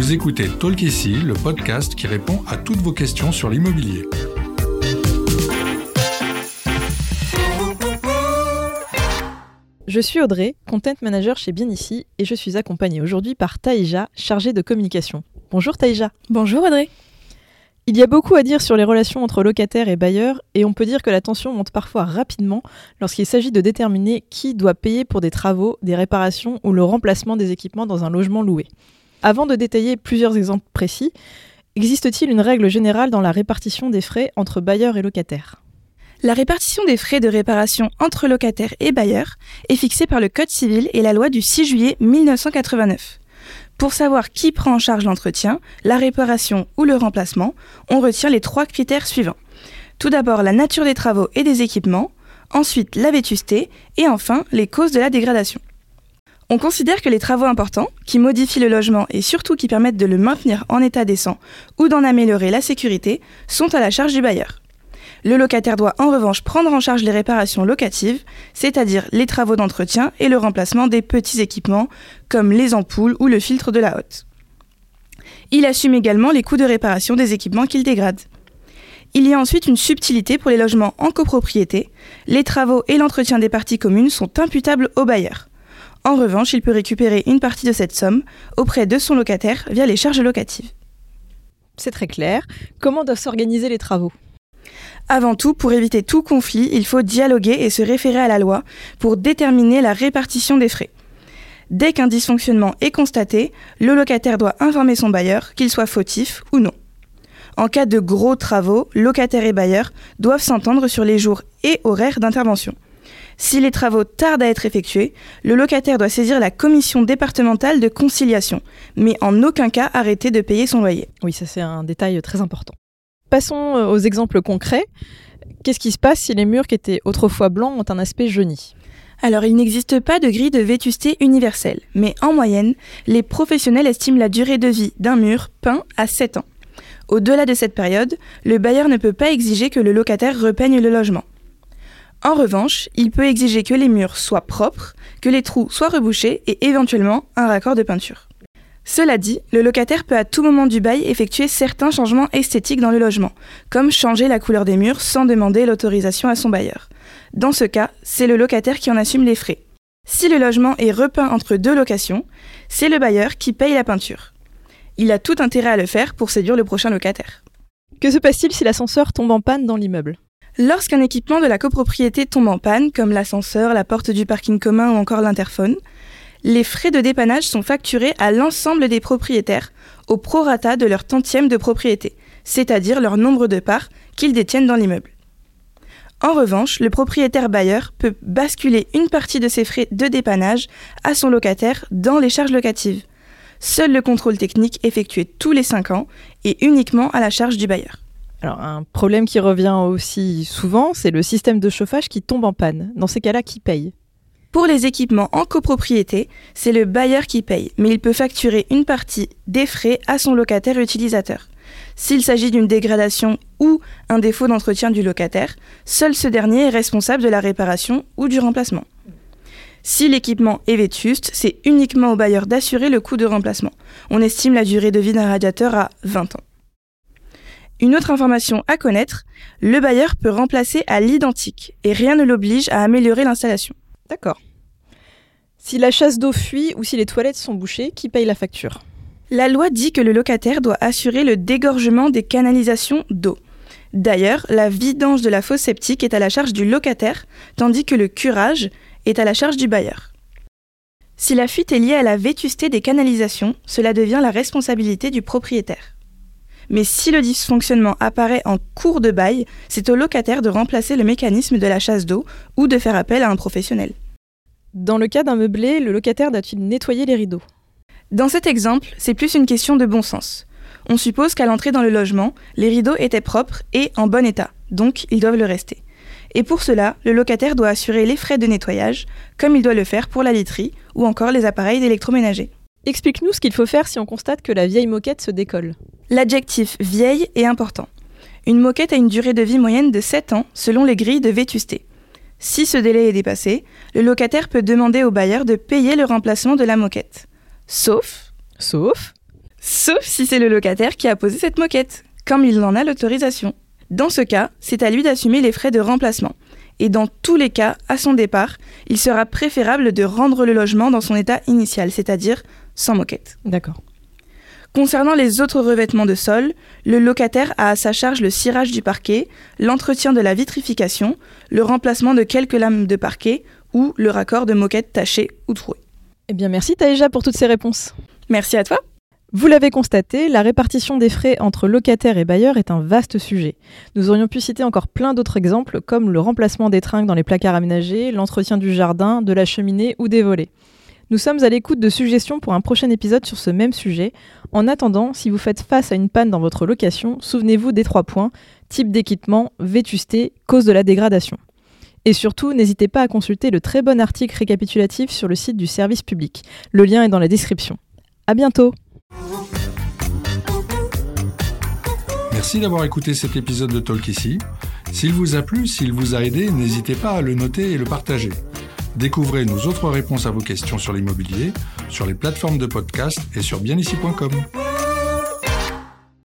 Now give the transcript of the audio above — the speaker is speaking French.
Vous écoutez Talk ici, le podcast qui répond à toutes vos questions sur l'immobilier. Je suis Audrey, content manager chez Bien Ici, et je suis accompagnée aujourd'hui par Taïja, chargée de communication. Bonjour Taïja. Bonjour Audrey. Il y a beaucoup à dire sur les relations entre locataires et bailleurs, et on peut dire que la tension monte parfois rapidement lorsqu'il s'agit de déterminer qui doit payer pour des travaux, des réparations ou le remplacement des équipements dans un logement loué. Avant de détailler plusieurs exemples précis, existe-t-il une règle générale dans la répartition des frais entre bailleurs et locataires? La répartition des frais de réparation entre locataires et bailleurs est fixée par le Code civil et la loi du 6 juillet 1989. Pour savoir qui prend en charge l'entretien, la réparation ou le remplacement, on retient les trois critères suivants. Tout d'abord la nature des travaux et des équipements, ensuite la vétusté et enfin les causes de la dégradation. On considère que les travaux importants, qui modifient le logement et surtout qui permettent de le maintenir en état décent ou d'en améliorer la sécurité, sont à la charge du bailleur. Le locataire doit en revanche prendre en charge les réparations locatives, c'est-à-dire les travaux d'entretien et le remplacement des petits équipements comme les ampoules ou le filtre de la hotte. Il assume également les coûts de réparation des équipements qu'il dégrade. Il y a ensuite une subtilité pour les logements en copropriété. Les travaux et l'entretien des parties communes sont imputables au bailleur. En revanche, il peut récupérer une partie de cette somme auprès de son locataire via les charges locatives. C'est très clair. Comment doivent s'organiser les travaux? Avant tout, pour éviter tout conflit, il faut dialoguer et se référer à la loi pour déterminer la répartition des frais. Dès qu'un dysfonctionnement est constaté, le locataire doit informer son bailleur, qu'il soit fautif ou non. En cas de gros travaux, locataire et bailleur doivent s'entendre sur les jours et horaires d'intervention. Si les travaux tardent à être effectués, le locataire doit saisir la commission départementale de conciliation, mais en aucun cas arrêter de payer son loyer. Oui, ça c'est un détail très important. Passons euh, aux exemples concrets. Qu'est-ce qui se passe si les murs qui étaient autrefois blancs ont un aspect jauni? Alors, il n'existe pas de grille de vétusté universelle, mais en moyenne, les professionnels estiment la durée de vie d'un mur peint à 7 ans. Au-delà de cette période, le bailleur ne peut pas exiger que le locataire repeigne le logement. En revanche, il peut exiger que les murs soient propres, que les trous soient rebouchés et éventuellement un raccord de peinture. Cela dit, le locataire peut à tout moment du bail effectuer certains changements esthétiques dans le logement, comme changer la couleur des murs sans demander l'autorisation à son bailleur. Dans ce cas, c'est le locataire qui en assume les frais. Si le logement est repeint entre deux locations, c'est le bailleur qui paye la peinture. Il a tout intérêt à le faire pour séduire le prochain locataire. Que se passe-t-il si l'ascenseur tombe en panne dans l'immeuble? Lorsqu'un équipement de la copropriété tombe en panne, comme l'ascenseur, la porte du parking commun ou encore l'interphone, les frais de dépannage sont facturés à l'ensemble des propriétaires au prorata de leur tantième de propriété, c'est-à-dire leur nombre de parts qu'ils détiennent dans l'immeuble. En revanche, le propriétaire bailleur peut basculer une partie de ses frais de dépannage à son locataire dans les charges locatives. Seul le contrôle technique effectué tous les 5 ans est uniquement à la charge du bailleur. Alors un problème qui revient aussi souvent, c'est le système de chauffage qui tombe en panne. Dans ces cas-là, qui paye? Pour les équipements en copropriété, c'est le bailleur qui paye, mais il peut facturer une partie des frais à son locataire utilisateur. S'il s'agit d'une dégradation ou un défaut d'entretien du locataire, seul ce dernier est responsable de la réparation ou du remplacement. Si l'équipement est vétuste, c'est uniquement au bailleur d'assurer le coût de remplacement. On estime la durée de vie d'un radiateur à 20 ans. Une autre information à connaître, le bailleur peut remplacer à l'identique et rien ne l'oblige à améliorer l'installation. D'accord. Si la chasse d'eau fuit ou si les toilettes sont bouchées, qui paye la facture? La loi dit que le locataire doit assurer le dégorgement des canalisations d'eau. D'ailleurs, la vidange de la fosse septique est à la charge du locataire, tandis que le curage est à la charge du bailleur. Si la fuite est liée à la vétusté des canalisations, cela devient la responsabilité du propriétaire. Mais si le dysfonctionnement apparaît en cours de bail, c'est au locataire de remplacer le mécanisme de la chasse d'eau ou de faire appel à un professionnel. Dans le cas d'un meublé, le locataire doit-il nettoyer les rideaux? Dans cet exemple, c'est plus une question de bon sens. On suppose qu'à l'entrée dans le logement, les rideaux étaient propres et en bon état, donc ils doivent le rester. Et pour cela, le locataire doit assurer les frais de nettoyage, comme il doit le faire pour la literie ou encore les appareils d'électroménager. Explique-nous ce qu'il faut faire si on constate que la vieille moquette se décolle. L'adjectif vieille est important. Une moquette a une durée de vie moyenne de 7 ans selon les grilles de vétusté. Si ce délai est dépassé, le locataire peut demander au bailleur de payer le remplacement de la moquette. Sauf Sauf Sauf si c'est le locataire qui a posé cette moquette, comme il en a l'autorisation. Dans ce cas, c'est à lui d'assumer les frais de remplacement. Et dans tous les cas, à son départ, il sera préférable de rendre le logement dans son état initial, c'est-à-dire sans moquette. D'accord. Concernant les autres revêtements de sol, le locataire a à sa charge le cirage du parquet, l'entretien de la vitrification, le remplacement de quelques lames de parquet ou le raccord de moquette tachée ou trouée. Eh bien, merci Taïja pour toutes ces réponses. Merci à toi. Vous l'avez constaté, la répartition des frais entre locataires et bailleurs est un vaste sujet. Nous aurions pu citer encore plein d'autres exemples, comme le remplacement des trinques dans les placards aménagés, l'entretien du jardin, de la cheminée ou des volets. Nous sommes à l'écoute de suggestions pour un prochain épisode sur ce même sujet. En attendant, si vous faites face à une panne dans votre location, souvenez-vous des trois points type d'équipement, vétusté, cause de la dégradation. Et surtout, n'hésitez pas à consulter le très bon article récapitulatif sur le site du service public. Le lien est dans la description. À bientôt! Merci d'avoir écouté cet épisode de Talk ici. S'il vous a plu, s'il vous a aidé, n'hésitez pas à le noter et le partager. Découvrez nos autres réponses à vos questions sur l'immobilier, sur les plateformes de podcast et sur bienici.com.